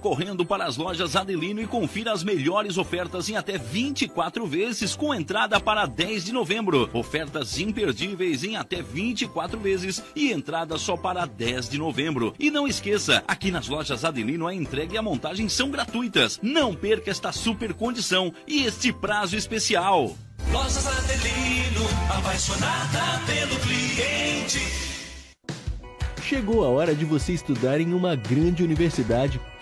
Correndo para as lojas Adelino e confira as melhores ofertas em até 24 vezes com entrada para 10 de novembro. Ofertas imperdíveis em até 24 vezes e entrada só para 10 de novembro. E não esqueça, aqui nas lojas Adelino a entrega e a montagem são gratuitas. Não perca esta super condição e este prazo especial. Lojas Adelino, apaixonada pelo cliente. Chegou a hora de você estudar em uma grande universidade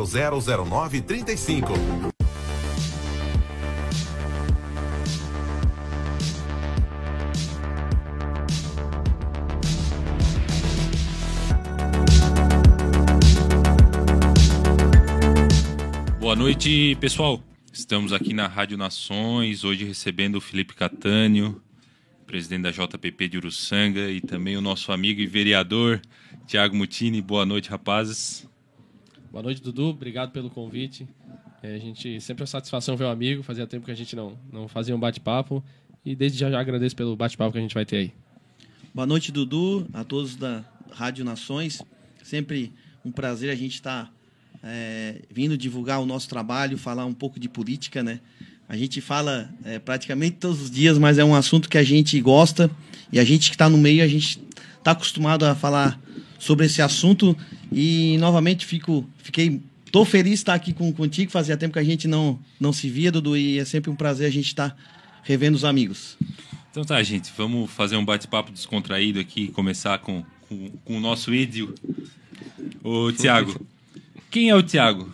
000935. Boa noite, pessoal. Estamos aqui na Rádio Nações, hoje recebendo o Felipe Catânio, presidente da JPP de Uruçanga, e também o nosso amigo e vereador Tiago Mutini. Boa noite, rapazes. Boa noite, Dudu. Obrigado pelo convite. É, a gente sempre é uma satisfação ver um amigo. Fazia tempo que a gente não, não fazia um bate-papo. E desde já, já agradeço pelo bate-papo que a gente vai ter aí. Boa noite, Dudu, a todos da Rádio Nações. Sempre um prazer a gente estar tá, é, vindo divulgar o nosso trabalho, falar um pouco de política, né? A gente fala é, praticamente todos os dias, mas é um assunto que a gente gosta e a gente que está no meio, a gente está acostumado a falar sobre esse assunto e novamente fico, fiquei, tô feliz de estar aqui com, contigo. Fazia tempo que a gente não, não se via, Dudu, e é sempre um prazer a gente estar revendo os amigos. Então tá, gente, vamos fazer um bate-papo descontraído aqui, começar com, com, com o nosso ídio, o Tiago. Quem é o Tiago?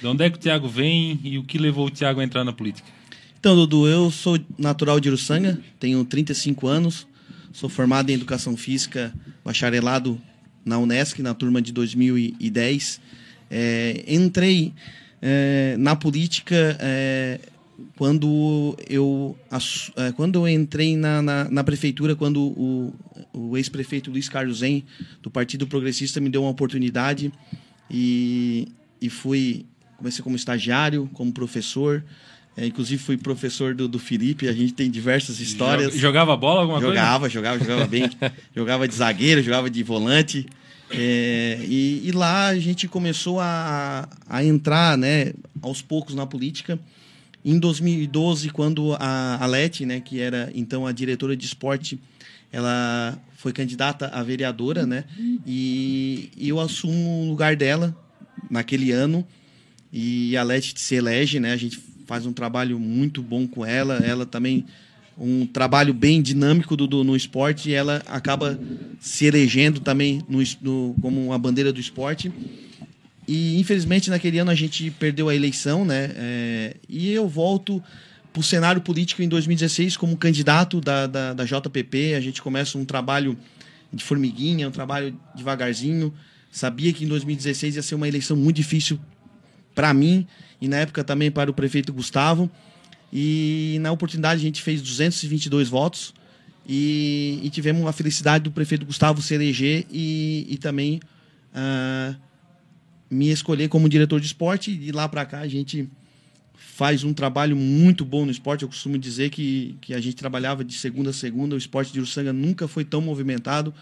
De onde é que o Tiago vem e o que levou o Tiago a entrar na política? Então, Dudu, eu sou natural de Uruçanga, tenho 35 anos, sou formado em Educação Física, bacharelado na Unesc, na turma de 2010. É, entrei é, na política é, quando eu é, quando eu entrei na, na, na prefeitura quando o, o ex-prefeito Luiz Carlos Zen do Partido Progressista me deu uma oportunidade e, e fui comecei como estagiário como professor é, inclusive fui professor do, do Felipe, a gente tem diversas histórias. Jogava bola alguma jogava, coisa? Jogava, jogava, jogava bem. jogava de zagueiro, jogava de volante. É, e, e, lá a gente começou a, a entrar né, aos poucos na política. Em 2012, quando a Alete, né, que era então a diretora de esporte, ela foi candidata a vereadora, né? E, e eu assumo o lugar dela naquele ano. E a Alete se elege, né? A gente faz um trabalho muito bom com ela. Ela também um trabalho bem dinâmico do, do, no esporte e ela acaba se elegendo também no, no, como uma bandeira do esporte. E infelizmente naquele ano a gente perdeu a eleição, né? É, e eu volto para o cenário político em 2016 como candidato da, da, da JPP. A gente começa um trabalho de formiguinha, um trabalho devagarzinho. Sabia que em 2016 ia ser uma eleição muito difícil para mim e na época também para o prefeito Gustavo. E na oportunidade a gente fez 222 votos e, e tivemos a felicidade do prefeito Gustavo se eleger e, e também uh, me escolher como diretor de esporte. E de lá para cá a gente faz um trabalho muito bom no esporte. Eu costumo dizer que, que a gente trabalhava de segunda a segunda. O esporte de Uruçanga nunca foi tão movimentado.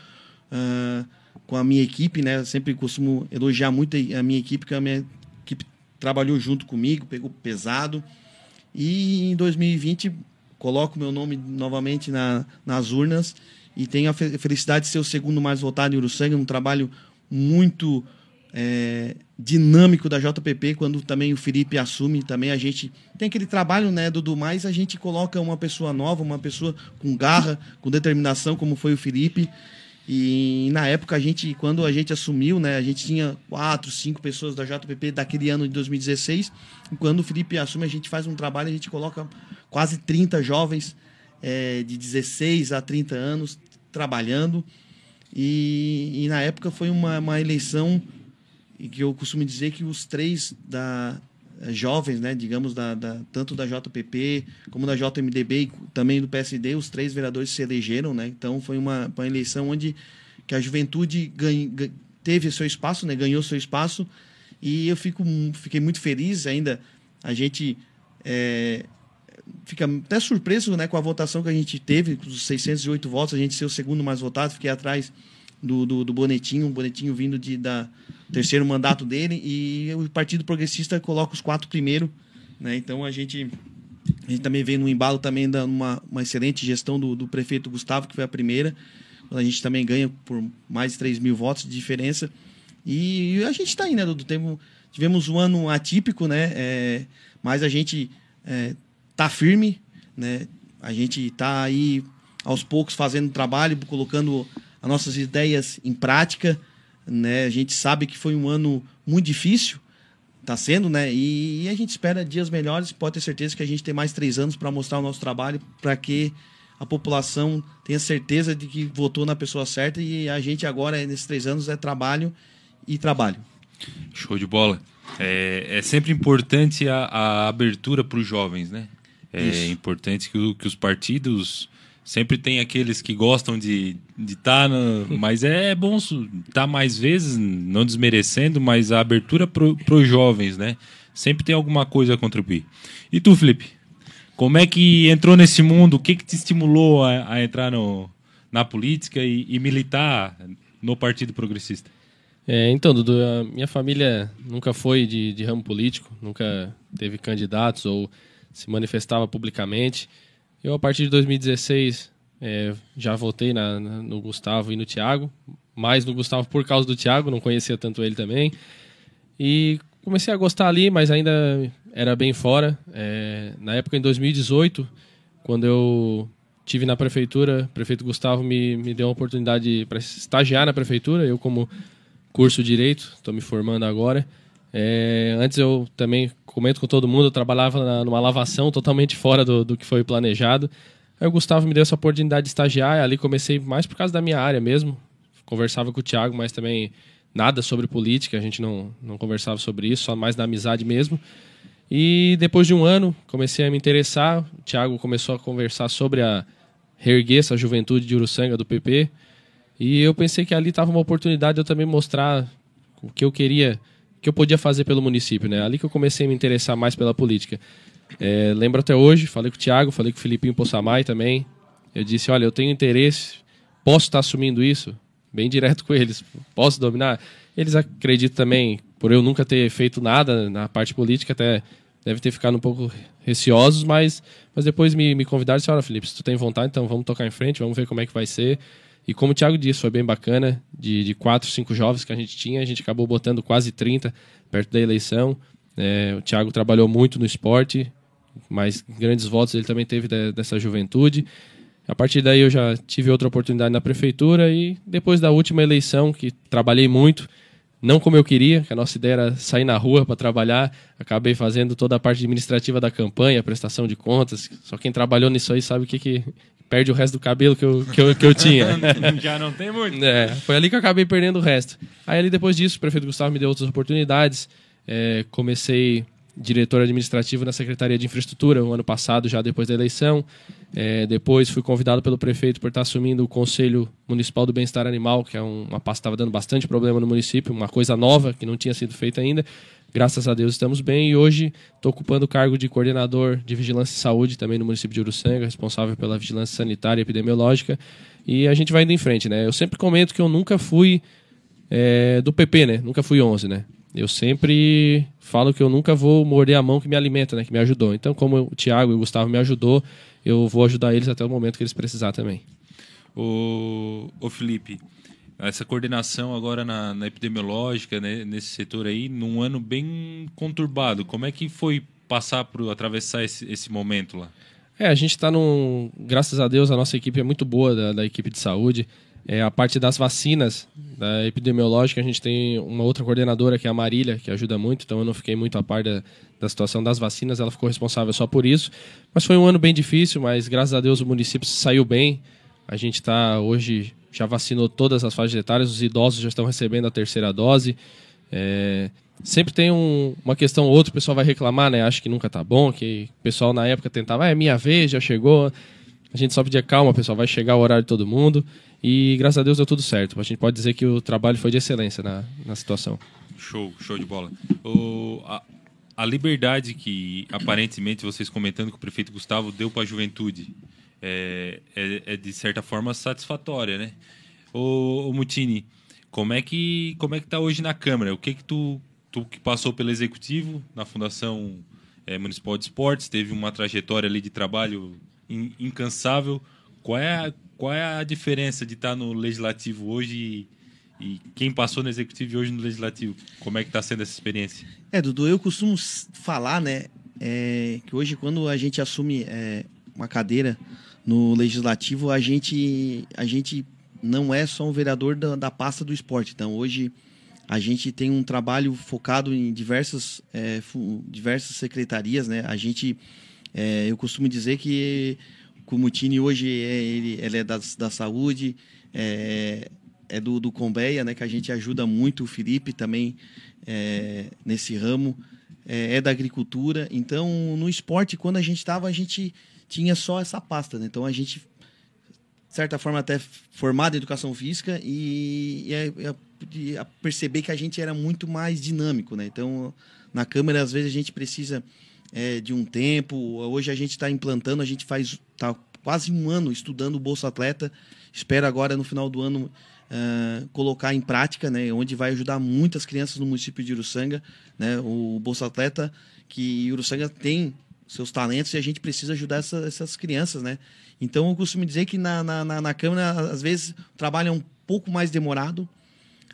Uh, com a minha equipe, né? Sempre costumo elogiar muito a minha equipe, porque a minha trabalhou junto comigo, pegou pesado. E em 2020 coloco meu nome novamente na, nas urnas e tenho a fe- felicidade de ser o segundo mais votado em Uruçanga, um trabalho muito é, dinâmico da JPP, quando também o Felipe assume, também a gente tem aquele trabalho, né, Dudu, mas a gente coloca uma pessoa nova, uma pessoa com garra, com determinação, como foi o Felipe, e na época a gente, quando a gente assumiu, né, a gente tinha quatro, cinco pessoas da JPP daquele ano de 2016. E quando o Felipe assume, a gente faz um trabalho, a gente coloca quase 30 jovens eh, de 16 a 30 anos trabalhando. E, e na época foi uma, uma eleição que eu costumo dizer que os três da jovens, né, digamos, da, da- tanto da JPP como da JMDB e também do PSD, os três vereadores se elegeram, né? Então foi uma, uma eleição onde que a juventude ganha, ga- teve seu espaço, né, ganhou seu espaço e eu fico fiquei muito feliz ainda a gente eh, fica até surpreso né, com a votação que a gente teve, com os 608 votos, a gente ser o segundo mais votado, fiquei atrás do, do, do Bonetinho, um Bonetinho vindo de, da terceiro mandato dele, e o Partido Progressista coloca os quatro primeiro, né? Então a gente, a gente também vem no embalo também da uma, uma excelente gestão do, do prefeito Gustavo, que foi a primeira, a gente também ganha por mais de 3 mil votos de diferença. E a gente está aí, né, Dudu? Temos, tivemos um ano atípico, né? É, mas a gente é, tá firme, né? A gente tá aí aos poucos fazendo trabalho, colocando as nossas ideias em prática, né? A gente sabe que foi um ano muito difícil, tá sendo, né? E, a gente espera dias melhores. Pode ter certeza que a gente tem mais três anos para mostrar o nosso trabalho, para que a população tenha certeza de que votou na pessoa certa e a gente agora nesses três anos é trabalho e trabalho. Show de bola. É, é sempre importante a, a abertura para os jovens, né? É Isso. importante que, o- que os partidos sempre tem aqueles que gostam de estar, mas é bom estar mais vezes, não desmerecendo, mas a abertura para os jovens, né? Sempre tem alguma coisa a contribuir. E tu, Felipe? Como é que entrou nesse mundo? O que, que te estimulou a, a entrar no, na política e, e militar no Partido Progressista? É, então, Dudu, a minha família nunca foi de, de ramo político, nunca teve candidatos ou se manifestava publicamente. Eu, a partir de 2016, é, já votei na- na- no Gustavo e no Thiago, mais no Gustavo por causa do Thiago, não conhecia tanto ele também. E comecei a gostar ali, mas ainda era bem fora. É, na época, em 2018, quando eu tive na prefeitura, o prefeito Gustavo me, me deu uma oportunidade para estagiar na prefeitura, eu como curso Direito, estou me formando agora. É, antes eu também comento com todo mundo, eu trabalhava na- numa lavação totalmente fora do, do que foi planejado. Aí o Gustavo me deu essa oportunidade de estagiar, ali comecei mais por causa da minha área mesmo. Conversava com o Thiago, mas também nada sobre política, a gente não, não conversava sobre isso, só mais da amizade mesmo. E depois de um ano, comecei a me interessar. O Thiago começou a conversar sobre a reerguer essa juventude de Uruçanga do PP. E eu pensei que ali estava uma oportunidade de eu também mostrar o que eu queria, que eu podia fazer pelo município, né? Ali que eu comecei a me interessar mais pela política. É, lembro até hoje, falei com o Thiago, falei com o Filipinho Possamay também. Eu disse, olha, eu tenho interesse, posso estar assumindo isso? Bem direto com eles, posso dominar? Eles acreditam também, por eu nunca ter feito nada na parte política, até deve ter ficado um pouco receosos, mas, mas depois me, me convidaram e disseram, olha, Felipe, se tu tem vontade, então vamos tocar em frente, vamos ver como é que vai ser. E como o Thiago disse, foi bem bacana. De, de quatro, cinco jovens que a gente tinha, a gente acabou botando quase 30 perto da eleição. É, o Thiago trabalhou muito no esporte, mas grandes votos ele também teve de- dessa juventude. A partir daí eu já tive outra oportunidade na prefeitura e depois da última eleição, que trabalhei muito, não como eu queria, que a nossa ideia era sair na rua para trabalhar, acabei fazendo toda a parte administrativa da campanha, prestação de contas. Só quem trabalhou nisso aí sabe o que, que perde o resto do cabelo que eu, que eu, que eu tinha. Já não tem muito. É, foi ali que eu acabei perdendo o resto. Aí ali depois disso, o prefeito Gustavo me deu outras oportunidades. É, comecei diretor administrativo na Secretaria de Infraestrutura o ano passado, já depois da eleição. É, depois fui convidado pelo prefeito por estar assumindo o Conselho Municipal do Bem-Estar Animal, que é um- uma pasta que estava dando bastante problema no município, uma coisa nova que não tinha sido feita ainda. Graças a Deus estamos bem e hoje estou ocupando o cargo de coordenador de Vigilância e Saúde também no município de Uruçanga, responsável pela vigilância sanitária e epidemiológica. E a gente vai indo em frente, né? Eu sempre comento que eu nunca fui é, do PP, né? Nunca fui 11, né? Eu sempre falo que eu nunca vou morder a mão que me alimenta, né? Que me ajudou. Então, como o Thiago e o Gustavo me ajudou, eu vou ajudar eles até o momento que eles precisar também. O, o Felipe, essa coordenação agora na, na epidemiológica, né, nesse setor aí, num ano bem conturbado, como é que foi passar por atravessar esse, esse momento lá? É, a gente está num. Graças a Deus, a nossa equipe é muito boa da, da equipe de saúde. É, a parte das vacinas, da epidemiológica, a gente tem uma outra coordenadora, que é a Marília, que ajuda muito, então eu não fiquei muito a par da, da situação das vacinas, ela ficou responsável só por isso. Mas foi um ano bem difícil, mas graças a Deus o município saiu bem. A gente está hoje, já vacinou todas as faixas etárias, os idosos já estão recebendo a terceira dose. É, sempre tem um, uma questão ou outra, o pessoal vai reclamar, né? Acha que nunca tá bom, que o pessoal na época tentava, ah, é minha vez, já chegou. A gente só pedia calma, pessoal, vai chegar o horário de todo mundo. E graças a Deus deu tudo certo. A gente pode dizer que o trabalho foi de excelência na, na situação. Show, show de bola. O, a, a liberdade que aparentemente vocês comentando que o prefeito Gustavo deu para a juventude é, é, é, de certa forma satisfatória, né? O, o Mutini, como é que como é que tá hoje na Câmara? O que que tu, tu que passou pelo executivo na Fundação é, Municipal de Esportes teve uma trajetória ali de trabalho in, incansável. Qual é a, qual é a diferença de estar no legislativo hoje e, e quem passou no executivo e hoje no legislativo? Como é que está sendo essa experiência? É, Dudu, eu costumo falar, né, é, que hoje quando a gente assume é, uma cadeira no legislativo, a gente, a gente não é só um vereador da, da pasta do esporte. Então, hoje a gente tem um trabalho focado em diversas, é, diversas secretarias, né? A gente, é, eu costumo dizer que o Mutini hoje é, ele, ele é das, da saúde, é, é do, do Combeia, né? Que a gente ajuda muito o Felipe também é, nesse ramo, é, é da agricultura. Então, no esporte, quando a gente estava, a gente tinha só essa pasta, né? Então, a gente de certa forma até formado em educação física e, e, a- perceber que a gente era muito mais dinâmico, né? Então, na câmera às vezes a gente precisa é, de um tempo. Hoje a gente está implantando, a gente faz tá quase um ano estudando o Bolsa Atleta. Espero agora no final do ano ah, colocar em prática, né? Onde vai ajudar muitas crianças no município de Uruçanga, né? O Bolsa Atleta que Uruçanga tem seus talentos e a gente precisa ajudar essa- essas crianças, né? Então eu costumo dizer que na, na, na, na Câmara, às vezes, o trabalho é um pouco mais demorado,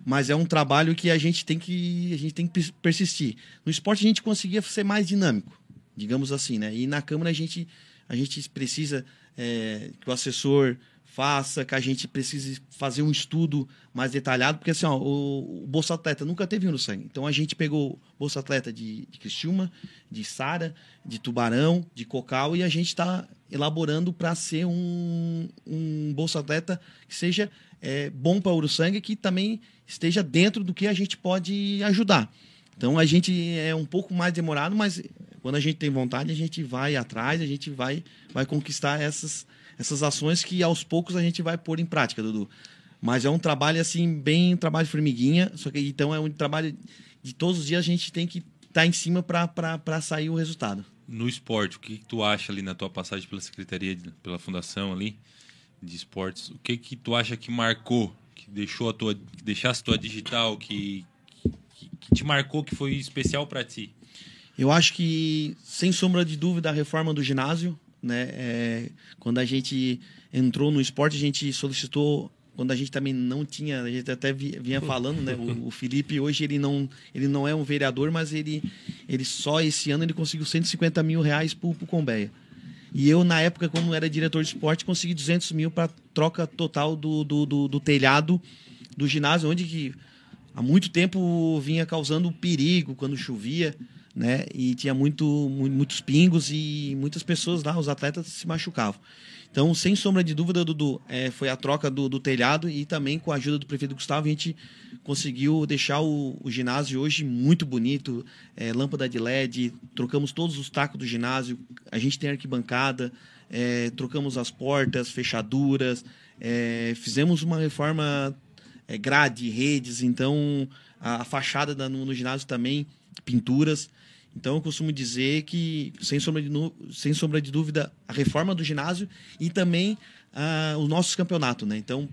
mas é um trabalho que a gente tem que, a gente tem que pers- persistir. No esporte a gente conseguia ser mais dinâmico, digamos assim, né? E na Câmara a gente, a gente precisa é, que o assessor faça, que a gente precise fazer um estudo mais detalhado, porque assim, ó, o, o Bolsa Atleta nunca teve no sangue. Então a gente pegou Bolsa Atleta de, de de Sara, de Tubarão, de Cocal e a gente está elaborando para ser um, um Bolsa Atleta que seja é, bom para Uruçanga e que também esteja dentro do que a gente pode ajudar. Então a gente é um pouco mais demorado, mas quando a gente tem vontade, a gente vai atrás, a gente vai, vai conquistar essas, essas ações que aos poucos a gente vai pôr em prática, Dudu. Mas é um trabalho assim, bem um trabalho formiguinha, só que então é um trabalho de todos os dias a gente tem que estar em cima para sair o resultado. No esporte, o que, que tu acha ali na tua passagem pela secretaria, de- pela fundação ali de esportes? O que que tu acha que marcou, que deixou a tua, que deixasse tua digital, que, que, que te marcou, que foi especial para ti? Eu acho que, sem sombra de dúvida, a reforma do ginásio, né? É, quando a gente entrou no esporte, a gente solicitou. Quando a gente também não tinha, a gente até vi- vinha falando, né? O, o Felipe hoje ele não, ele não é um vereador, mas ele, ele só esse ano ele conseguiu 150 mil reais pro, pro Combeia. E eu, na época, como era diretor de esporte, consegui 200 mil para troca total do, do, do, do telhado do ginásio, onde que há muito tempo vinha causando perigo quando chovia, né? E tinha muito, mu- muitos pingos e muitas pessoas lá, os atletas se machucavam. Então, sem sombra de dúvida, Dudu, é, foi a troca do, do telhado e também com a ajuda do prefeito Gustavo, a gente conseguiu deixar o, o ginásio hoje muito bonito, é, lâmpada de LED, trocamos todos os tacos do ginásio, a gente tem arquibancada, é, trocamos as portas, fechaduras, é, fizemos uma reforma é, grade, redes, então a, a fachada da- no, no ginásio também, pinturas. Então eu costumo dizer que, sem sombra de, sem sombra de dúvida, a reforma do ginásio e também ah, os nossos campeonatos, né? Então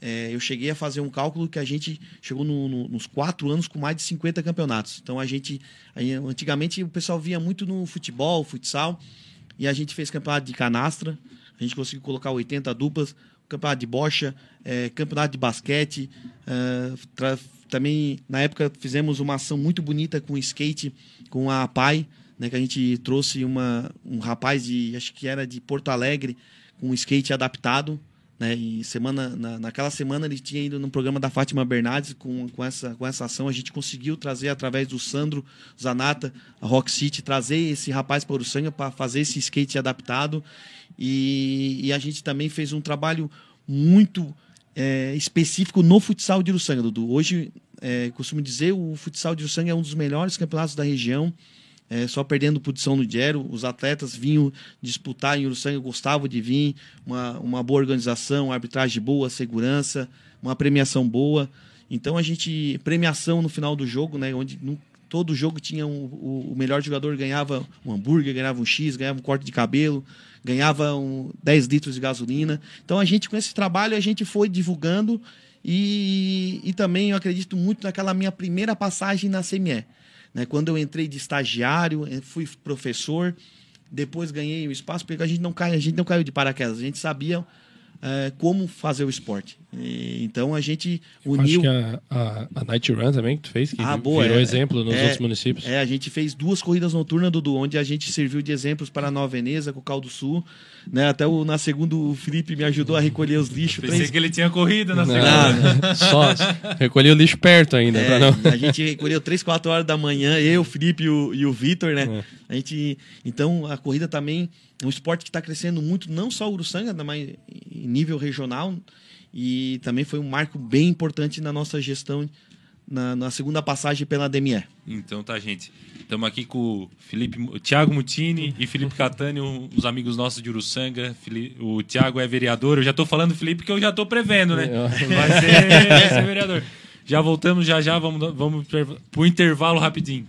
é, eu cheguei a fazer um cálculo que a gente chegou no- no- nos quatro anos com mais de 50 campeonatos. Então a gente, antigamente o pessoal via muito no futebol, futsal, e a gente fez campeonato de canastra, a gente conseguiu colocar 80 duplas. campeonato de bocha, é, campeonato de basquete. tra- também, na época, fizemos uma ação muito bonita com o skate, com a PAI, né, que a gente trouxe uma, um rapaz de, acho que era de Porto Alegre, com um skate adaptado. Né, e semana, na, naquela semana ele tinha ido no programa da Fátima Bernardes com, com, essa, com essa ação. A gente conseguiu trazer, através do Sandro Zanata, a Rock City, trazer esse rapaz para Uruçanga para fazer esse skate adaptado. E, e a gente também fez um trabalho muito é, específico no futsal de Uruçanga, Dudu. Hoje, é, costumo dizer, o futsal de Uruçanga é um dos melhores campeonatos da região. É, só perdendo para o de São Ludgero, os atletas vinham disputar em Uruçanga, gostavam de vir, uma, uma boa organização, arbitragem boa, segurança, uma premiação boa. Então a gente, premiação no final do jogo, né, onde no- todo jogo tinha um, o, o melhor jogador ganhava um hambúrguer, ganhava um X, ganhava um corte de cabelo, ganhava um 10 litros de gasolina. Então a gente, com esse trabalho, a gente foi divulgando e, e também eu acredito muito naquela minha primeira passagem na CME. Né? Quando eu entrei de estagiário, eh, fui professor, depois ganhei o espaço, porque a gente não, cai, a gente não caiu de paraquedas, a gente sabia eh, como fazer o esporte. E, então a gente Acho uniu. que a, a, a Night Run também que tu fez, que Ah, boa, virou é. exemplo nos É, outros municípios. É, a gente fez duas corridas noturnas, Dudu, onde a gente serviu de exemplos para Nova Veneza, com o Caldo Sul. Né? Até o, na segunda o Felipe me ajudou a recolher os lixos. Pensei três- que ele tinha corrido na Não, segunda. Só recolhi o lixo perto ainda, É, pra não. A gente recolheu 3, 4 horas da manhã, eu, o Felipe e o, e o Vitor, né? É. A gente, então, a corrida também é um esporte que está crescendo muito, não só o Uruçanga, mas em nível regional. E também foi um marco bem importante na nossa gestão, na, na segunda passagem pela DME. Então tá, gente. Estamos aqui com o Felipe, o Thiago Mutini e Felipe Catani, um- os amigos nossos de Uruçanga. O Thiago é vereador. Eu já tô falando Felipe porque eu já tô prevendo, né? Vai ser, vai ser vereador. Já voltamos, já já, vamos, vamos pro intervalo rapidinho.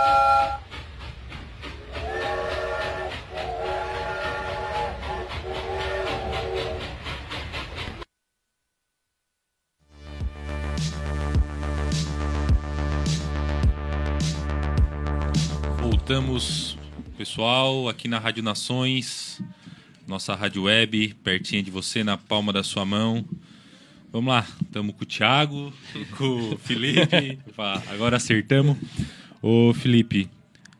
Voltamos, pessoal, aqui na Rádio Nações, nossa rádio web, pertinho de você, na palma da sua mão. Vamos lá, estamos com o Thiago, com o Felipe, agora acertamos. Ô Felipe,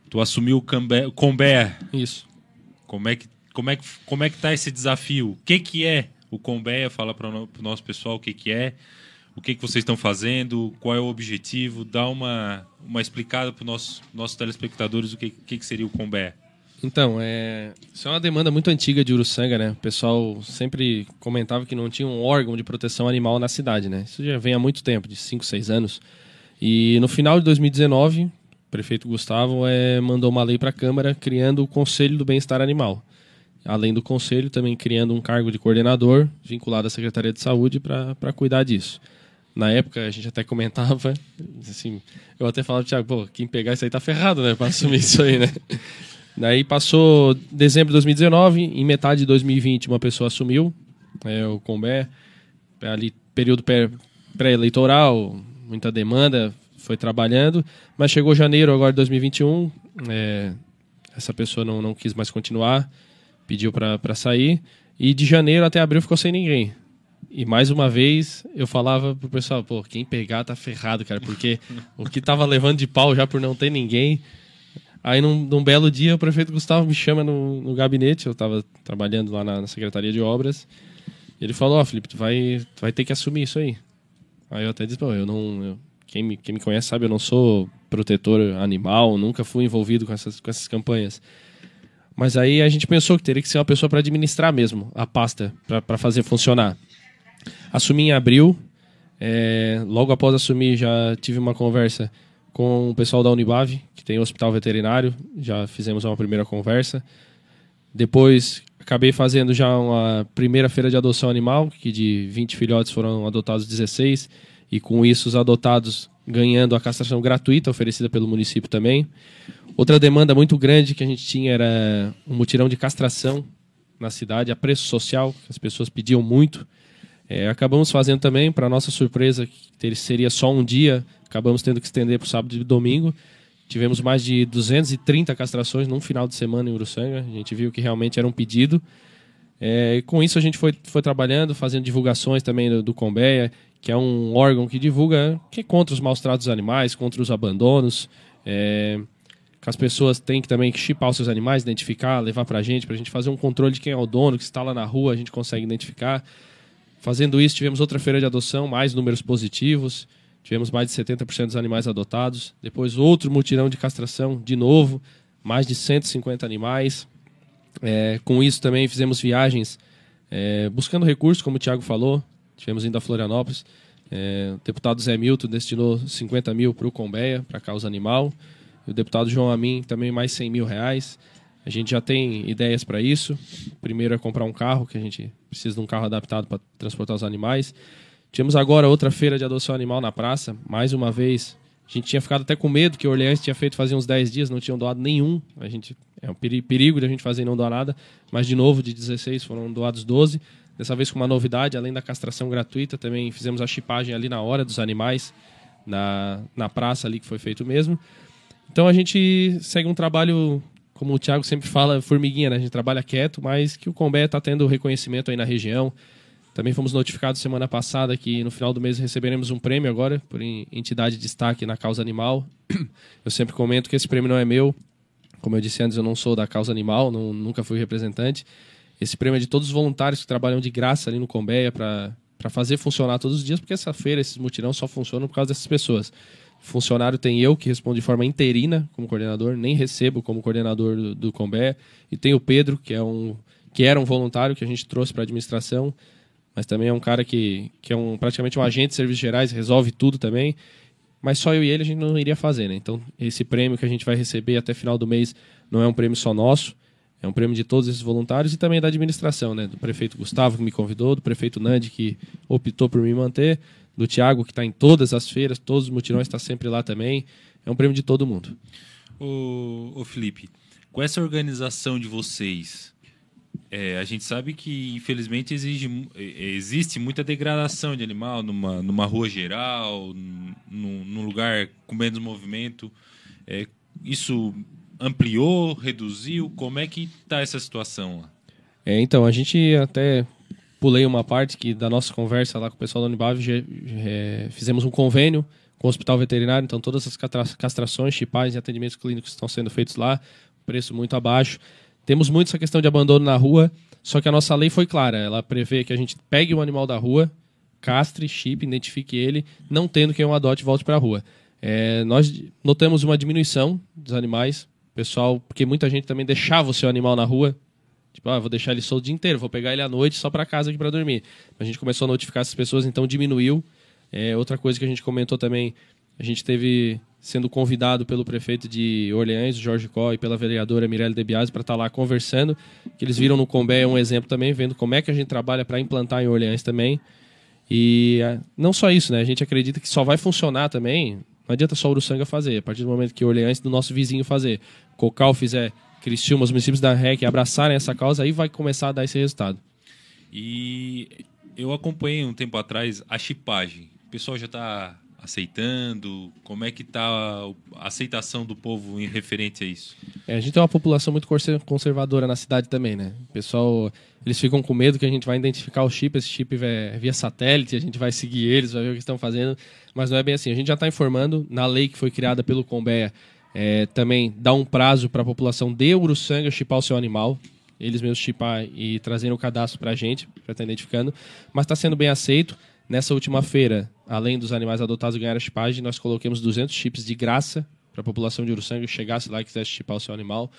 tu assumiu o o Combé, Isso. como é que como é que como é que tá esse desafio? O que que é o Combé? Fala para o nosso pessoal o que que é, o que que vocês estão fazendo, qual é o objetivo? Dá uma uma explicada para os nossos nossos telespectadores o que que, que seria o Combé. Então, é... isso é uma demanda muito antiga de Uruçanga, né? O pessoal sempre comentava que não tinha um órgão de proteção animal na cidade, né? Isso já vem há muito tempo, de 5, 6 anos. E no final de 2019, o prefeito Gustavo é, mandou uma lei para a Câmara criando o Conselho do Bem-Estar Animal. Além do conselho, também criando um cargo de coordenador vinculado à Secretaria de Saúde para cuidar disso. Na época, a gente até comentava, assim, eu até falava, Thiago, pô, quem pegar isso aí tá ferrado, né, para assumir isso aí, né? Daí passou dezembro de 2019, em metade de 2020 uma pessoa assumiu, é, o Combé, ali período pré- pré-eleitoral, muita demanda, foi trabalhando, mas chegou janeiro agora de 2021, é, essa pessoa não, não quis mais continuar, pediu para sair, e de janeiro até abril ficou sem ninguém. E mais uma vez eu falava pro pessoal, pô, quem pegar tá ferrado, cara, porque o que tava levando de pau já por não ter ninguém. Aí num, num belo dia o prefeito Gustavo me chama no, no gabinete, eu tava trabalhando lá na, na Secretaria de Obras. Ele falou, ó, Felipe, tu vai, tu vai ter que assumir isso aí. Aí eu até disse, pô, eu não. eu- quem, me, quem me conhece sabe, eu não sou protetor animal, nunca fui envolvido com essas, com essas campanhas. Mas aí a gente pensou que teria que ser uma pessoa para administrar mesmo a pasta, para fazer funcionar. Assumi em abril. é, logo após assumir, já tive uma conversa com o pessoal da Unibave, que tem o hospital veterinário. Já fizemos uma primeira conversa. Depois, acabei fazendo já uma primeira feira de adoção animal, que de 20 filhotes foram adotados 16. E com isso, os adotados ganhando a castração gratuita oferecida pelo município também. Outra demanda muito grande que a gente tinha era um mutirão de castração na cidade, a preço social, que as pessoas pediam muito. É, acabamos fazendo também, para nossa surpresa, que seria só um dia, acabamos tendo que estender para o sábado e domingo. Tivemos mais de 230 castrações num final de semana em Uruçanga. A gente viu que realmente era um pedido. É, com isso a gente foi, foi trabalhando, fazendo divulgações também do, do Combeia, que é um órgão que divulga que é contra os maus tratos dos animais, contra os abandonos. É, que as pessoas têm que também chipar os seus animais, identificar, levar pra gente, pra gente fazer um controle de quem é o dono, que está lá na rua, a gente consegue identificar. Fazendo isso, tivemos outra feira de adoção, mais números positivos. Tivemos mais de 70% dos animais adotados. Depois, outro mutirão de castração, de novo, mais de 150 animais. É, com isso, também fizemos viagens é, buscando recursos, como o Thiago falou. Tivemos indo a Florianópolis. É, o deputado Zé Milton destinou 50 mil para o Combeia, para a causa animal. E o deputado João Amin também mais 100 mil reais. A gente já tem ideias para isso. Primeiro é comprar um carro, que a gente precisa de um carro adaptado para transportar os animais. Tivemos agora outra feira de adoção animal na praça. Mais uma vez, a gente tinha ficado até com medo que Orleans tinha feito fazia uns 10 dias, não tinham doado nenhum. A gente é um peri- perigo de a gente fazer e não doar nada. Mas de novo, de 16 foram doados 12. Dessa vez com uma novidade, além da castração gratuita, também fizemos a chipagem ali na hora dos animais na, na praça ali que foi feito mesmo. Então a gente segue um trabalho, como o Thiago sempre fala, formiguinha, né? A gente trabalha quieto, mas que o Combé está tendo reconhecimento aí na região. Também fomos notificados semana passada que no final do mês receberemos um prêmio agora por en- entidade de destaque na causa animal. Eu sempre comento que esse prêmio não é meu. Como eu disse antes, eu não sou da causa animal, não- nunca fui representante. Esse prêmio é de todos os voluntários que trabalham de graça ali no Combeia para fazer funcionar todos os dias, porque essa feira, esses mutirão só funcionam por causa dessas pessoas. Funcionário tem eu, que respondo de forma interina como coordenador, nem recebo como coordenador do, do Combé. E tem o Pedro, que, é um, que era um voluntário que a gente trouxe para a administração, mas também é um cara que, que é um, praticamente um agente de serviços gerais, resolve tudo também. Mas só eu e ele a gente não iria fazer, né? Então, esse prêmio que a gente vai receber até final do mês não é um prêmio só nosso, é um prêmio de todos esses voluntários e também da administração, né? Do prefeito Gustavo, que me convidou, do prefeito Nandi, que optou por me manter, do Tiago, que está em todas as feiras, todos os mutirões, está sempre lá também. É um prêmio de todo mundo. Ô, ô Felipe, com essa organização de vocês, é, a gente sabe que, infelizmente, exige, mu- é, existe muita degradação de animal numa, numa rua geral, num, num lugar com menos movimento. É, isso ampliou, reduziu? Como é que está essa situação lá? É, então, a gente até pulei uma parte que da nossa conversa lá com o pessoal da Unibav, já- é, fizemos um convênio com o hospital veterinário, então todas as castrações, chipagens e atendimentos clínicos estão sendo feitos lá, preço muito abaixo. Temos muito essa questão de abandono na rua, só que a nossa lei foi clara, ela prevê que a gente pegue o animal da rua, castre, chip, identifique ele, não tendo quem o adote volte para a rua. É, nós notamos uma diminuição dos animais, pessoal, porque muita gente também deixava o seu animal na rua, Tipo, ah, vou deixar ele solto o dia inteiro, vou pegar ele à noite só para casa aqui para dormir. A gente começou a notificar essas pessoas, então diminuiu. É, outra coisa que a gente comentou também, a gente teve sendo convidado pelo prefeito de Orleans, Jorge Có, e pela vereadora Mirelle De Biasi para estar lá conversando, que eles viram no Combé um exemplo também, vendo como é que a gente trabalha para implantar em Orleans também. E ah, não só isso, né? A gente acredita que só vai funcionar também. Não adianta só Uruçanga fazer. A partir do momento que Orleans do nosso vizinho fazer, Cocal fizer, Criciúma, os municípios da REC abraçarem essa causa, aí vai começar a dar esse resultado. E eu acompanhei um tempo atrás a chipagem. O pessoal já está aceitando? Como é que está a aceitação do povo em referente a isso? É, a gente tem uma população muito conservadora na cidade também, né? O pessoal, eles ficam com medo que a gente vai identificar o chip, esse chip é via satélite, a gente vai seguir eles, vai ver o que estão fazendo, mas não é bem assim. A gente já está informando, na lei que foi criada pelo Combeia, é, também dá um prazo para a população de Uruçanga chipar o seu animal, eles mesmos chipar e trazerem o cadastro para a gente, para estar identificando, mas está sendo bem aceito. Nessa última feira, além dos animais adotados ganhar a chipagem, nós coloquemos 200 chips de graça para a população de Uruçanga chegasse lá e quisesse chipar o seu animal.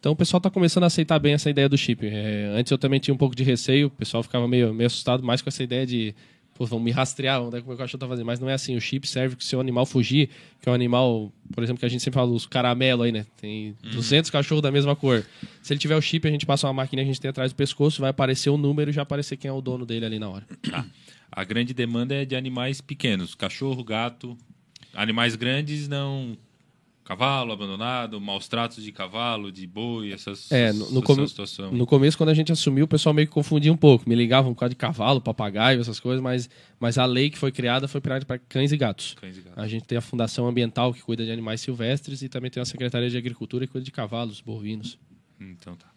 Então o pessoal está começando a aceitar bem essa ideia do chip. É, antes eu também tinha um pouco de receio, o pessoal ficava meio, meio assustado mais com essa ideia de pô, vão me rastrear, onde é que o meu cachorro tá fazendo. Mas não é assim, o chip serve que se o animal fugir, que é um animal, por exemplo, que a gente sempre fala, os caramelo aí, né? Tem 200 cachorros da mesma cor. Se ele tiver o chip, a gente passa uma máquina que a gente tem atrás do pescoço, vai aparecer o número e já aparecer quem é o dono dele ali na hora. Tá. A grande demanda é de animais pequenos, cachorro, gato. Animais grandes não. Cavalo abandonado, maus tratos de cavalo, de boi, essas É, no, no, essa come- situação. no começo, quando a gente assumiu, o pessoal meio que confundia um pouco. Me ligavam por causa de cavalo, papagaio, essas coisas, mas, mas a lei que foi criada foi criada para cães e gatos. Cães e gatos. A gente tem a Fundação Ambiental, que cuida de animais silvestres, e também tem a Secretaria de Agricultura, que cuida de cavalos, bovinos. Então tá.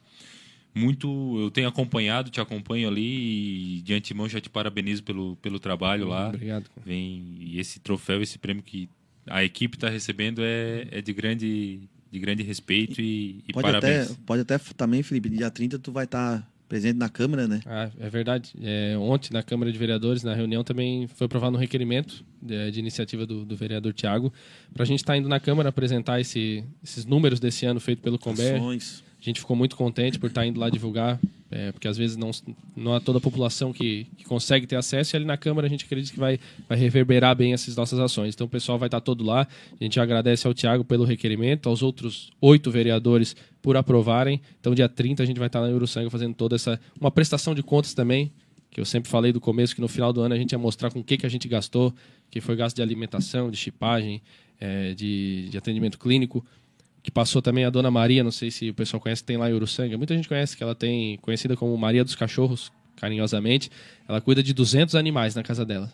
Muito, eu tenho acompanhado, te acompanho ali e de antemão já te parabenizo pelo, pelo trabalho lá. Obrigado. Vem e esse troféu, esse prêmio que a equipe está recebendo é, é de grande de grande respeito e, e Pode até, parabéns. pode até também, Felipe, dia 30 tu vai estar presente na Câmara, né? Ah, é verdade. É, ontem, na Câmara de Vereadores, na reunião, também foi aprovado um requerimento de, de iniciativa do, do vereador Tiago, para a gente estar indo na Câmara apresentar esse- esses números desse ano feito pelo Comber. Ações. A gente ficou muito contente por estar indo lá divulgar, é, porque às vezes não, não é toda a população que, que consegue ter acesso, e ali na Câmara a gente acredita que vai, vai reverberar bem essas nossas ações. Então o pessoal vai estar todo lá. A gente agradece ao Tiago pelo requerimento, aos outros oito vereadores por aprovarem. Então dia 30 a gente vai estar na Uruçanga fazendo toda essa. uma prestação de contas também, que eu sempre falei do começo, que no final do ano a gente ia mostrar com o que, que a gente gastou, que foi gasto de alimentação, de chipagem, é, de, de atendimento clínico que passou também a Dona Maria, não sei se o pessoal conhece, tem lá em Uruçanga. Muita gente conhece que ela tem, conhecida como Maria dos Cachorros, carinhosamente. Ela cuida de 200 animais na casa dela.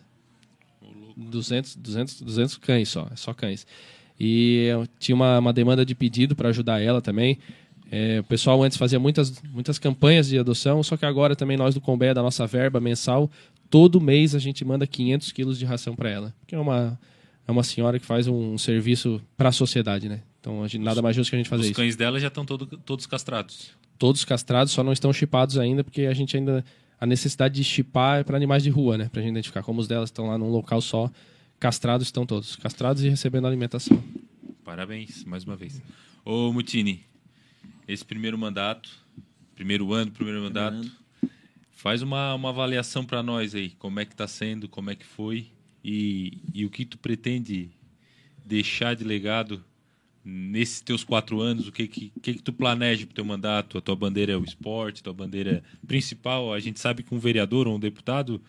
200, 200, 200 cães só, é só cães. E tinha uma, uma demanda de pedido para ajudar ela também. É, o pessoal antes fazia muitas, muitas campanhas de adoção, só que agora também nós do Combé, da nossa verba mensal, todo mês a gente manda 500 quilos de ração para ela. Que é uma, é uma senhora que faz um serviço para a sociedade, né? Então a gente, nada mais justo que a gente fazer Os isso. cães dela já estão todo- todos castrados. Todos castrados, só não estão chipados ainda, porque a gente ainda. A necessidade de chipar é para animais de rua, né? Pra gente identificar. Como os delas estão lá num local só, castrados estão todos. Castrados e recebendo alimentação. Parabéns, mais uma vez. Ô, Mutini, esse primeiro mandato, primeiro ano, primeiro mandato, faz uma, uma avaliação para nós aí. Como é que está sendo, como é que foi e, e o que tu pretende deixar de legado nesses teus quatro anos, o que que, que, que tu planeja para o teu mandato? A tua bandeira é o esporte, a tua bandeira principal. A gente sabe que um vereador ou um deputado,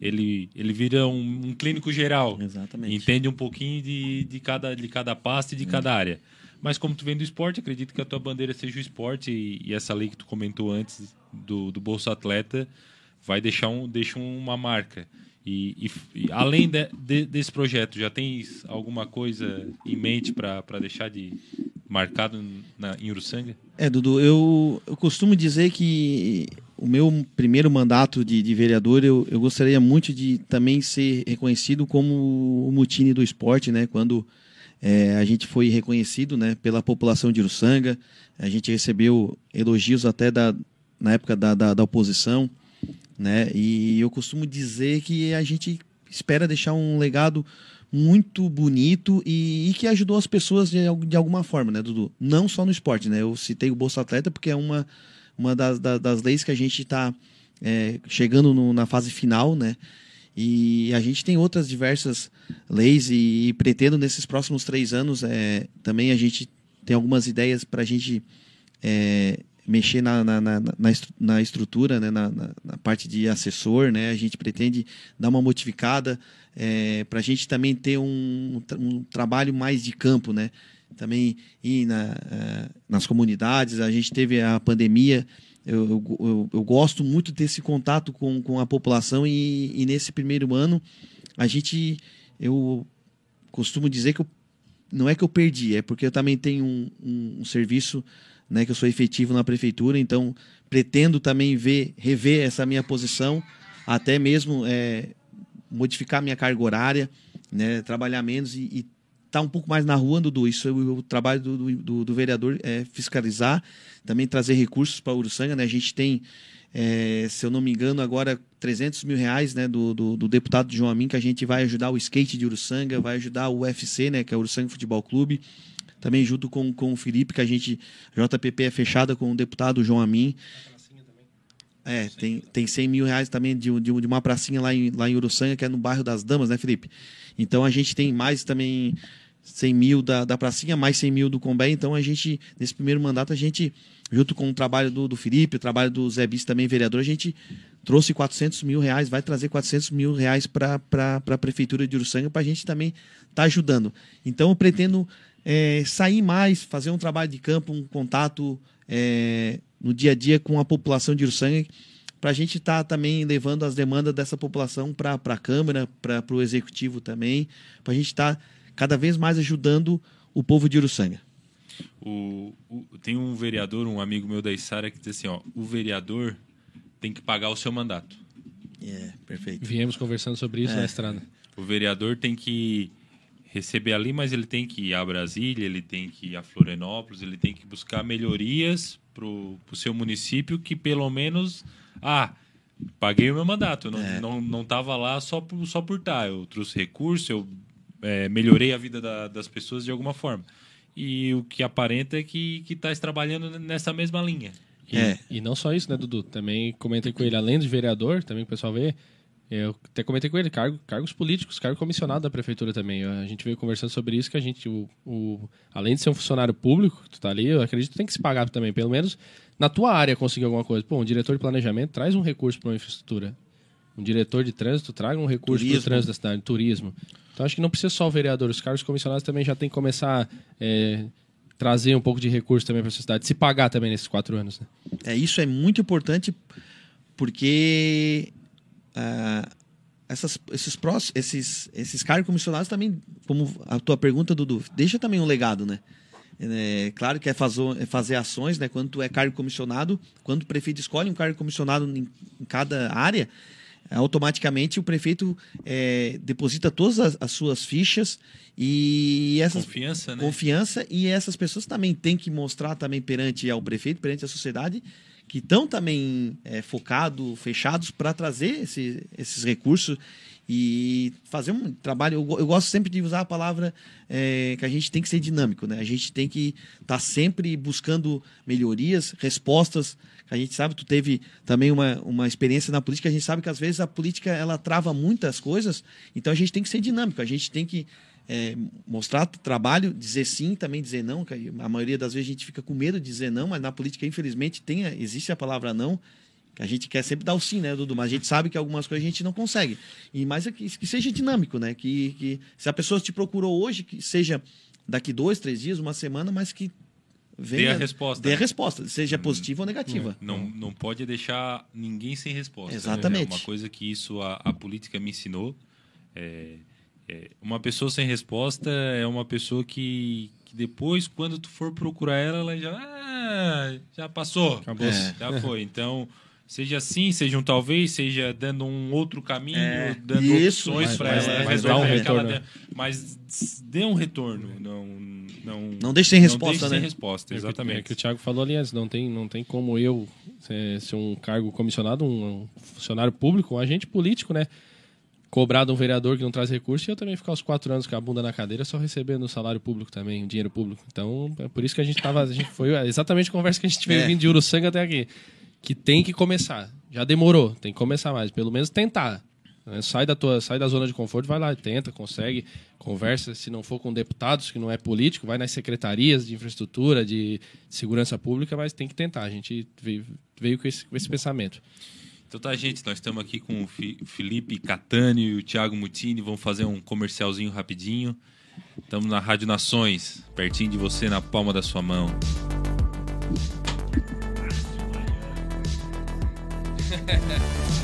ele, ele vira um, um clínico geral. Exatamente. Entende um pouquinho de, de, cada, de cada pasta e de cada área. Mas como tu vem do esporte, acredito que a tua bandeira seja o esporte e, e essa lei que tu comentou antes do, do Bolsa Atleta vai deixar um, deixa uma marca. E, e- e além de- de- desse projeto, já tens alguma coisa em mente para deixar de marcado na, em Uruçanga? É, Dudu, eu, eu costumo dizer que o meu primeiro mandato de, de vereador, eu, eu gostaria muito de também ser reconhecido como o mutine do esporte, né? Quando é, a gente foi reconhecido né, pela população de Uruçanga, a gente recebeu elogios até da, na época da, da, da oposição, né? E eu costumo dizer que a gente espera deixar um legado muito bonito e, e que ajudou as pessoas de, de alguma forma, né, Dudu? Não só no esporte, né? Eu citei o Bolsa Atleta porque é uma, uma das, da- das leis que a gente está chegando no- na fase final, né? E a gente tem outras diversas leis e, pretendo nesses próximos três anos é, também a gente tem algumas ideias para a gente é, mexer na, na, na, na na estrutura, né, na, na, na parte de assessor, né, a gente pretende dar uma modificada para a gente também ter um, um trabalho mais de campo, né, também ir na, eh, nas comunidades, a gente teve a pandemia, eu, eu, eu, eu gosto muito desse contato com, com a população e, e nesse primeiro ano a gente, eu costumo dizer que eu não é que eu perdi, é porque eu também tenho um, um, um serviço, né, que eu sou efetivo na prefeitura, então pretendo também ver, rever essa minha posição, até mesmo é, modificar minha carga horária, né, trabalhar menos e estar um pouco mais na rua, Dudu. Isso é o, trabalho do- do, do vereador é fiscalizar, também trazer recursos para Uruçanga, né? A gente tem, é, se eu não me engano, agora 300 mil reais né, do, do, do deputado João Amin, que a gente vai ajudar o skate de Uruçanga, vai ajudar o UFC, né, que é o Uruçanga Futebol Clube, também junto com, com o Felipe, que a gente, JPP é fechada com o deputado João Amin. É, tem, tem 100 mil reais também de, de, de uma pracinha lá em, lá em Uruçanga, que é no bairro das Damas, né, Felipe? Então a gente tem mais também 100 mil da, da pracinha, mais 100 mil do Combé. Então a gente, nesse primeiro mandato, a gente, junto com o trabalho do, do Felipe, o trabalho do Zé Bis também, vereador, a gente trouxe 400 mil reais, vai trazer 400 mil reais para a Prefeitura de Uruçanga para a gente também estar ajudando. Então eu pretendo é, sair mais, fazer um trabalho de campo, um contato é, no dia a dia com a população de Uruçanga, para a gente estar também levando as demandas dessa população para a Câmara, para o Executivo também, para a gente estar cada vez mais ajudando o povo de Uruçanga. O, o- tem um vereador, um amigo meu da Isara, que diz assim: ó, o vereador tem que pagar o seu mandato. É, perfeito. Viemos conversando sobre isso É. na estrada. O vereador tem que receber ali, mas ele tem que ir a Brasília, ele tem que ir a Florianópolis, ele tem que buscar melhorias para o seu município que pelo menos. Ah, paguei o meu mandato, eu não, É. não, não tava lá só por, só por estar. Eu trouxe recurso, eu é, melhorei a vida da- das pessoas de alguma forma. E o que aparenta é que que está trabalhando nessa mesma linha. E, É. e não só isso, né, Dudu? Também comentei com ele, além de vereador, também o pessoal vê. Eu até comentei com ele, cargo, cargos políticos, cargo comissionado da prefeitura também. A gente veio conversando sobre isso, que a gente, o, o- além de ser um funcionário público, tu tá ali, eu acredito que tem que se pagar também, pelo menos na tua área conseguir alguma coisa. Pô, um diretor de planejamento traz um recurso para uma infraestrutura. Um diretor de trânsito traga um recurso para o trânsito da cidade, turismo. Então acho que não precisa só o vereador, os cargos comissionados também já tem que começar a trazer um pouco de recurso também para a cidade, se pagar também nesses quatro anos. Né? É, isso é muito importante porque ah, essas, esses, prós, esses, esses cargos comissionados também, como a tua pergunta, Dudu, deixa também um legado, né? É, claro que é fazer, é fazer ações, né? Quando é cargo comissionado, quando o prefeito escolhe um cargo comissionado em, em cada área, automaticamente o prefeito é, deposita todas as, as suas fichas e essas Confiança, né? confiança e essas pessoas também têm que mostrar também perante ao prefeito, perante a sociedade, que estão também é, focados, fechados para trazer esse, esses recursos e fazer um trabalho. Eu, eu gosto sempre de usar a palavra é, que a gente tem que ser dinâmico, né? A gente tem que estar tá sempre buscando melhorias, respostas. A gente sabe, tu teve também uma, uma experiência na política, a gente sabe que às vezes a política ela trava muitas coisas, então a gente tem que ser dinâmico, a gente tem que é, mostrar trabalho, dizer sim, também dizer não. A maioria das vezes a gente fica com medo de dizer não, mas na política, infelizmente, tem, existe a palavra não. A gente quer sempre dar o sim, né, Dudu? Mas a gente sabe que algumas coisas a gente não consegue. E mais é que, que seja dinâmico, né? Que, que se a pessoa te procurou hoje, que seja daqui dois, três dias, uma semana, mas que venha, dê a resposta. Dê a resposta, seja positiva ou negativa. Não, não pode deixar ninguém sem resposta. Exatamente. É uma coisa que isso a, a política me ensinou. É, uma pessoa sem resposta é uma pessoa que, que, depois, quando tu for procurar ela, ela já, ah, já passou. Acabou. É. Já foi. Então, seja assim, seja um talvez, seja dando um outro caminho, É, dando isso, opções para ela mas resolver um retorno. de- Mas dê um retorno. Não, não, Não deixe sem resposta, deixe sem né? resposta, É o que- exatamente. É que o Thiago falou ali antes, não tem, não tem como eu ser, ser um cargo comissionado, um, um funcionário público, um agente político, né? Cobrar de um vereador que não traz recurso e eu também ficar os quatro anos com a bunda na cadeira só recebendo salário público também, dinheiro público. Então, é por isso que a gente tava. A gente foi exatamente a conversa que a gente veio É. vindo de Uruçanga até aqui. Que tem que começar. Já demorou, tem que começar mais. Pelo menos tentar. né? Sai da, tua, sai da zona de conforto, vai lá, tenta, consegue, conversa. Se não for com deputados, que não é político, vai nas secretarias de infraestrutura, de segurança pública, mas tem que tentar. A gente veio, veio com, esse, com esse pensamento. Então tá, gente, nós estamos aqui com o Felipe Catânio e o Thiago Mutini. Vamos fazer um comercialzinho rapidinho. Estamos na Rádio Nações, pertinho de você, na palma da sua mão.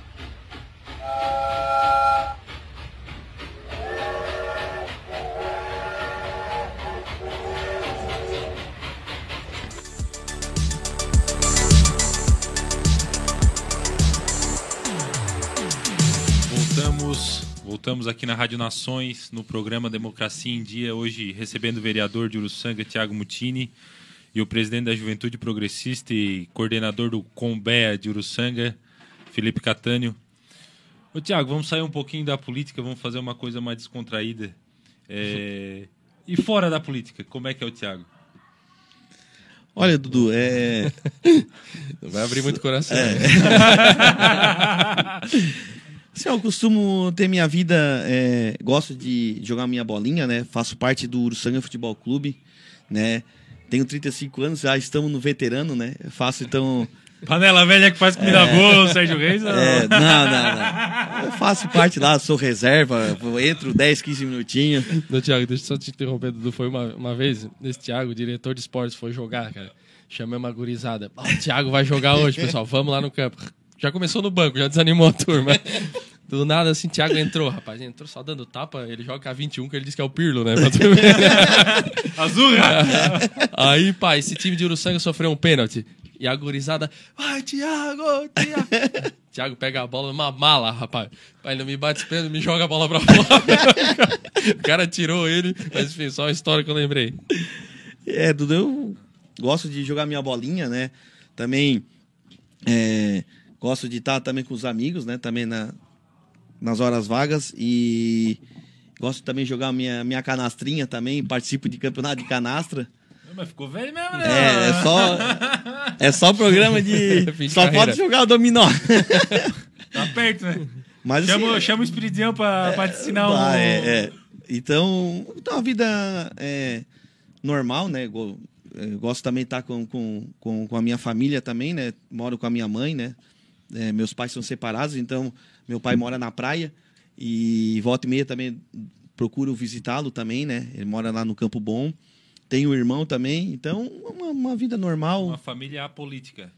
Estamos aqui na Rádio Nações, no programa Democracia em Dia, hoje recebendo o vereador de Uruçanga, Tiago Mutini, e o presidente da Juventude Progressista e coordenador do Combea de Uruçanga, Felipe Catânio. Ô, Tiago, vamos sair um pouquinho da política, vamos fazer uma coisa mais descontraída. É, E fora da política, como é que é o Tiago? Olha, Dudu, é. Não vai abrir muito coração. Assim, eu costumo ter minha vida. é, gosto de jogar minha bolinha, né? Faço parte do Uruçanga Futebol Clube, né? Tenho 35 anos, já estamos no veterano, né? Eu faço então. Panela velha que faz comida boa, o Sérgio Reis? ou não? É, não, não, não. Eu faço parte lá, sou reserva, entro 10, 15 minutinhos. Não, Thiago, deixa eu só te interromper, Dudu. Foi uma, uma vez, esse Thiago, diretor de esportes, foi jogar, cara. Chamei uma gurizada. "Ó, o Thiago vai jogar hoje, pessoal. Vamos lá no campo. Já começou no banco, já desanimou a turma. Do nada, assim, Thiago entrou, rapaz. Entrou só dando tapa. Ele joga a 21, que ele disse que é o Pirlo, né? Ver. Azurra! Aí, pai, esse time de Uruçanga sofreu um pênalti. E a gurizada, vai, Thiago, Thiago. Thiago pega a bola numa mala, rapaz. Pai, não me bate pênalti, me joga a bola pra fora. o cara tirou ele, mas enfim, só uma história que eu lembrei. É, Dudu, eu gosto de jogar minha bolinha, né? Também é, gosto de estar também com os amigos, né? Também na, nas horas vagas e gosto também de jogar minha, minha canastrinha também, participo de campeonato de canastra. Mas ficou velho mesmo, né? É, é só é só programa de Fim de só carreira. pode jogar o dominó. Tá perto, né? Mas Chama, assim, chama o Espiridião pra, pra te ensinar um... Ah, é, é. Então, então a vida é normal, né? Eu gosto também de estar com, com, com, com a minha família também, né? Moro com a minha mãe, né? É, meus pais são separados, então meu pai mora na praia e volta e meia também procuro visitá-lo também, né? Ele mora lá no Campo Bom. Tenho um irmão também, então uma, uma vida normal. Uma família apolítica.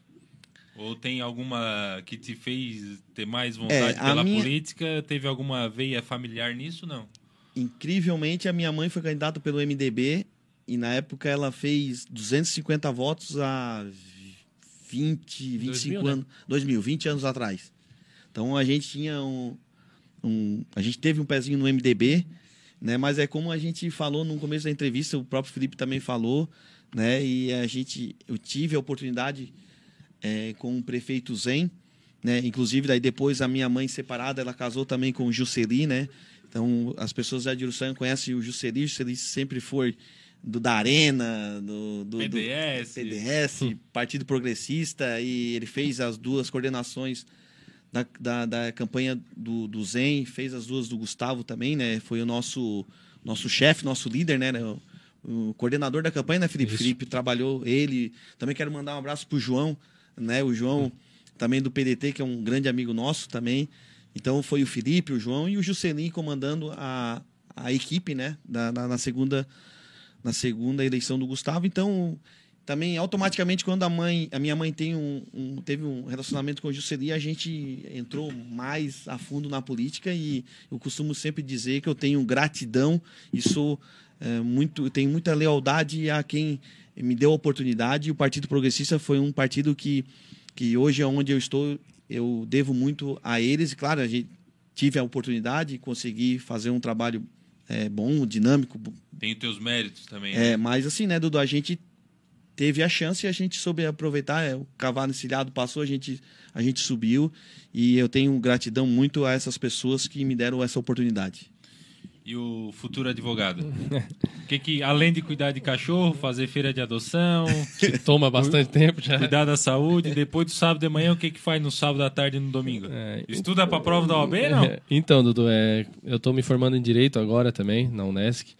Ou tem alguma que te fez ter mais vontade É, a pela minha- política? Teve alguma veia familiar nisso? Não. Incrivelmente, a minha mãe foi candidata pelo MDB e na época ela fez 250 votos há 20, 25 2000, né? anos. 2000, 20 anos atrás. Então a gente tinha um, um- A gente teve um pezinho no MDB, né? Mas é como a gente falou no começo da entrevista, o próprio Felipe também falou, né? E a gente. Eu tive a oportunidade é, com o prefeito Zen, né? Inclusive, daí depois a minha mãe separada, ela casou também com o Jusceli, né? Então, as pessoas de Uruçanga conhecem o Jusceli. O Jusceli sempre foi do da Arena, do, do, do PDS. PDS, Partido Progressista, e ele fez as duas coordenações da, da, da campanha do, do Zen, fez as duas do Gustavo também, né? Foi o nosso, nosso chefe, nosso líder, né? O, o coordenador da campanha, né, Felipe? Isso. Felipe trabalhou ele. Também quero mandar um abraço pro João, né? O João também do PDT, que é um grande amigo nosso também. Então foi o Felipe, o João e o Juscelin comandando a, a equipe, né? Da, na, na segunda na segunda eleição do Gustavo. Então, também automaticamente quando a mãe, a minha mãe tem um, um- teve um relacionamento com o Juscelin, a gente entrou mais a fundo na política e eu costumo sempre dizer que eu tenho gratidão e sou é, muito, tenho muita lealdade a quem me deu a oportunidade. E o Partido Progressista foi um partido que que hoje é onde eu estou, eu devo muito a eles. E claro, a gente tive a oportunidade, consegui fazer um trabalho é, bom, dinâmico, Tem os teus méritos também. né? é, mas assim, né, Dudu, a gente teve a chance e a gente soube aproveitar. é, o cavalo encilhado passou, a gente, a gente subiu. E eu tenho gratidão muito a essas pessoas que me deram essa oportunidade. E o futuro advogado? O que que, além de cuidar de cachorro, fazer feira de adoção, Que toma bastante tempo já. cuidar da saúde, depois do sábado de manhã, o que que faz no sábado à tarde e no domingo? É, Estuda pra prova da OAB, não? Então, Dudu, é, eu estou me formando em Direito agora também, na Unesc.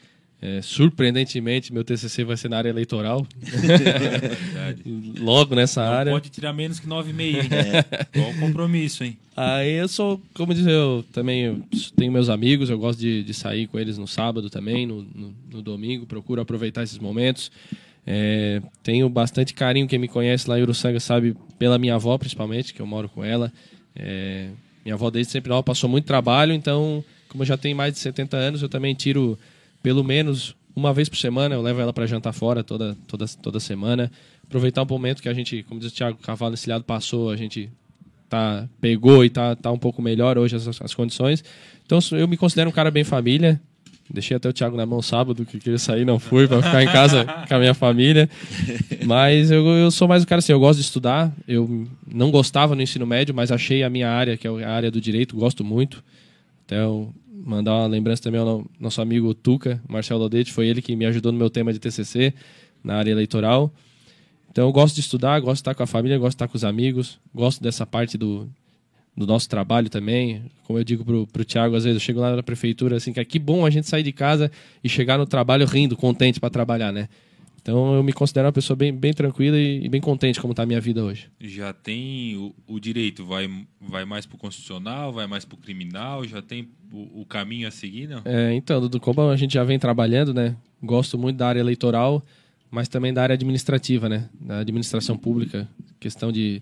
É, surpreendentemente, meu TCC vai ser na área eleitoral, Verdade. logo nessa Não área. pode tirar menos que 9,5, hein? Qual o compromisso, hein? Aí eu sou, como dizer, eu também tenho meus amigos, eu gosto de, de sair com eles no sábado também, no, no, no domingo, procuro aproveitar esses momentos. É, tenho bastante carinho, quem me conhece lá em Uruçanga sabe, pela minha avó principalmente, que eu moro com ela. É, minha avó desde sempre nova passou muito trabalho, então, como eu já tenho mais de 70 anos, eu também tiro pelo menos uma vez por semana, eu levo ela para jantar fora toda, toda, toda semana. Aproveitar um momento que a gente, como diz o Thiago Cavalo Encilhado passou, a gente tá, pegou e tá, tá um pouco melhor hoje as, as condições. Então eu me considero um cara bem família. Deixei até o Thiago na mão sábado, que queria sair, não fui, para ficar em casa com a minha família. Mas eu, eu sou mais um cara assim, eu gosto de estudar. Eu não gostava no ensino médio, mas achei a minha área, que é a área do direito, gosto muito. Eu mandar uma lembrança também ao nosso amigo Tuca, Marcelo Lodete, foi ele que me ajudou no meu tema de TCC, na área eleitoral. Então eu gosto de estudar, gosto de estar com a família, gosto de estar com os amigos, gosto dessa parte do, do nosso trabalho também. Como eu digo pro, pro Thiago, às vezes eu chego lá na prefeitura, assim, que é que bom a gente sair de casa e chegar no trabalho rindo, contente para trabalhar, né? Então eu me considero uma pessoa bem, bem tranquila e, e bem contente como está a minha vida hoje. Já tem o, o, direito, vai, vai mais para o constitucional, vai mais para o criminal, já tem o, o, caminho a seguir, não? É, então, do como a gente já vem trabalhando, né? Gosto muito da área eleitoral, mas também da área administrativa, né? Da administração pública, questão de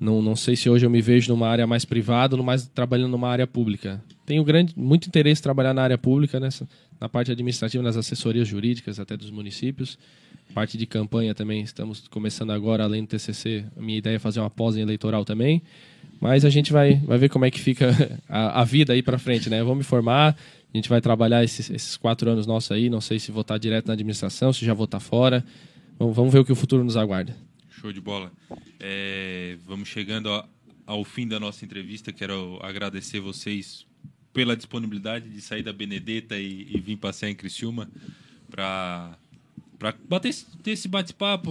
não, não sei se hoje eu me vejo numa área mais privada ou mais trabalhando numa área pública. Tenho grande, muito interesse em trabalhar na área pública, nessa, na parte administrativa, nas assessorias jurídicas até dos municípios. Parte de campanha também, estamos começando agora, além do TCC, a minha ideia é fazer uma pós eleitoral também. Mas a gente vai, vai ver como é que fica a, a vida aí para frente, né? Eu vou me formar, a gente vai trabalhar esses, esses, quatro anos nossos aí, não sei se vou estar direto na administração, se já vou estar fora. Vamos, vamos ver o que o futuro nos aguarda. Show de bola. É, vamos chegando ao, ao fim da nossa entrevista. Quero agradecer vocês pela disponibilidade de sair da Benedetta e, e vir passear em Criciúma para para bater esse, esse bate-papo.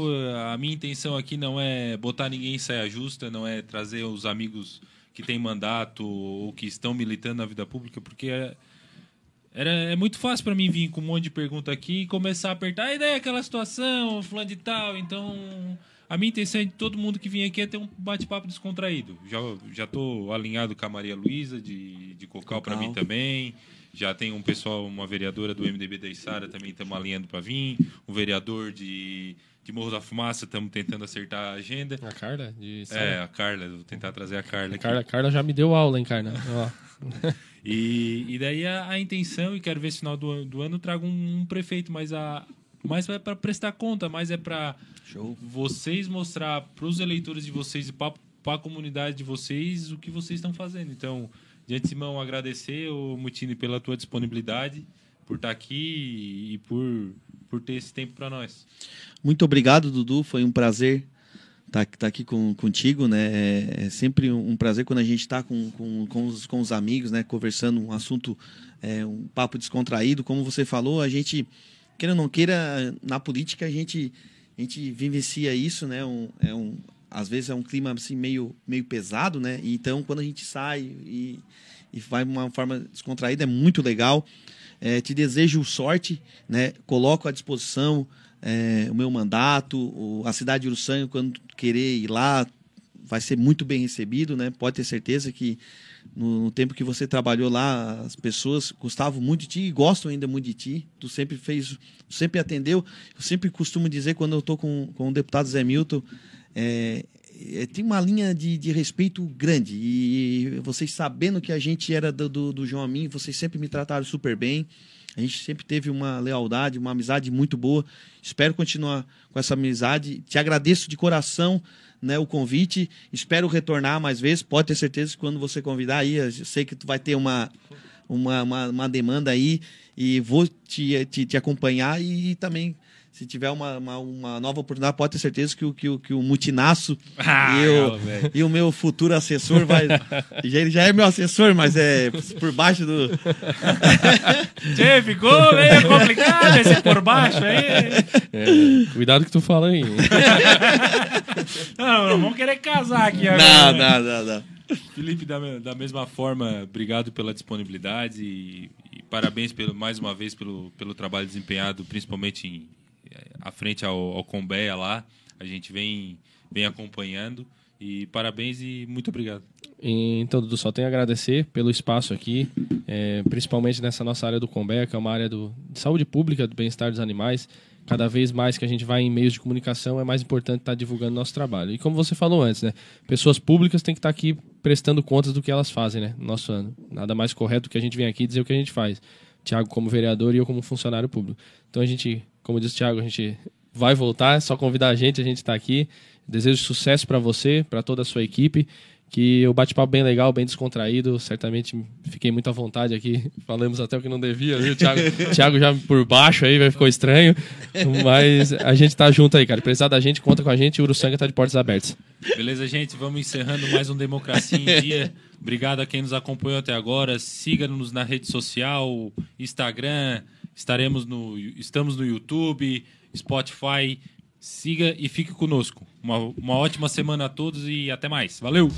A minha intenção aqui não é botar ninguém em saia justa, não é trazer os amigos que têm mandato ou que estão militando na vida pública, porque é, era, é muito fácil para mim vir com um monte de pergunta aqui e começar a apertar. E daí aquela situação, fulano de tal. Então, a minha intenção é de todo mundo que vem aqui é ter um bate-papo descontraído. Já, já tô alinhado com a Maria Luísa de, de Cocal, Cocal. para mim também. Já tem um pessoal, uma vereadora do MDB da Isara também estamos alinhando para vir. Um vereador de, de Morro da Fumaça, estamos tentando acertar a agenda. A Carla? De é, a Carla, vou tentar trazer a Carla. A Carla, Carla já me deu aula, hein, Carla? e, e daí a, a, intenção, e quero ver se no final do, do ano trago um, um prefeito, mas a, mais é para prestar conta, mais é para vocês mostrar para os eleitores de vocês e para a comunidade de vocês o que vocês estão fazendo. Então, de antemão, agradecer, o Mutini, pela tua disponibilidade, por estar aqui e por, por ter esse tempo para nós. Muito obrigado, Dudu. Foi um prazer estar tá, tá aqui com, contigo, né? É, é sempre um prazer quando a gente está com, com, com, os, com os amigos, né? Conversando um assunto, é, um papo descontraído. Como você falou, a gente, queira ou não queira, na política a gente, a gente vivencia isso, né? Um, é um, às vezes é um clima assim meio, meio pesado, né? Então, quando a gente sai e, e vai de uma forma descontraída, é muito legal. É, te desejo sorte, né? Coloco à disposição é, o meu mandato, o, a cidade de Uruçanga, quando querer ir lá, vai ser muito bem recebido, né? Pode ter certeza que no, no, tempo que você trabalhou lá, as pessoas gostavam muito de ti e gostam ainda muito de ti. Tu sempre fez, sempre atendeu. Eu sempre costumo dizer quando eu estou com, com o deputado Zé Milton, é, é, tem uma linha de, de respeito grande. E vocês sabendo que a gente era do, do, do João Amin, vocês sempre me trataram super bem. A gente sempre teve uma lealdade, uma amizade muito boa. Espero continuar com essa amizade. Te agradeço de coração né, o convite. Espero retornar mais vezes. Pode ter certeza que quando você convidar aí, eu sei que tu vai ter uma, uma, uma, uma demanda aí e vou te, te, te acompanhar e, e também se tiver uma, uma, uma, nova oportunidade, pode ter certeza que o, que o, que o Mutinaço ah, e, o, e o meu futuro assessor vai. já, ele já é meu assessor, mas é por baixo do. Tchê, ficou meio complicado esse por baixo aí. É, cuidado que tu fala aí. não, não vamos querer casar aqui agora. Não, não, não, não. Felipe, da, da mesma forma, obrigado pela disponibilidade e, e parabéns pelo, mais uma vez pelo, pelo trabalho desempenhado, principalmente em à frente ao, ao Combeia lá. A gente vem, vem acompanhando. E parabéns e muito obrigado. Então, Dudu, só tenho a agradecer pelo espaço aqui, é, principalmente nessa nossa área do Combeia, que é uma área do, de saúde pública, do bem-estar dos animais. Cada vez mais que a gente vai em meios de comunicação, é mais importante estar divulgando nosso trabalho. E como você falou antes, né, pessoas públicas têm que estar aqui prestando contas do que elas fazem né, no nosso ano. Nada mais correto que a gente vir aqui dizer o que a gente faz. Tiago como vereador e eu como funcionário público. Então a gente como disse o Thiago, a gente vai voltar, é só convidar a gente, a gente está aqui. Desejo sucesso para você, para toda a sua equipe, que o bate-papo bem legal, bem descontraído. Certamente fiquei muito à vontade aqui. Falamos até o que não devia, viu, Thiago? Thiago já por baixo aí, vai ficou estranho. Mas a gente tá junto aí, cara. Precisar da gente, conta com a gente. O Uruçanga tá de portas abertas. Beleza, gente? Vamos encerrando mais um Democracia em Dia. Obrigado a quem nos acompanhou até agora. Siga-nos na rede social, Instagram. Estaremos no, estamos no YouTube, Spotify. Siga e fique conosco. Uma, uma ótima semana a todos e até mais. Valeu!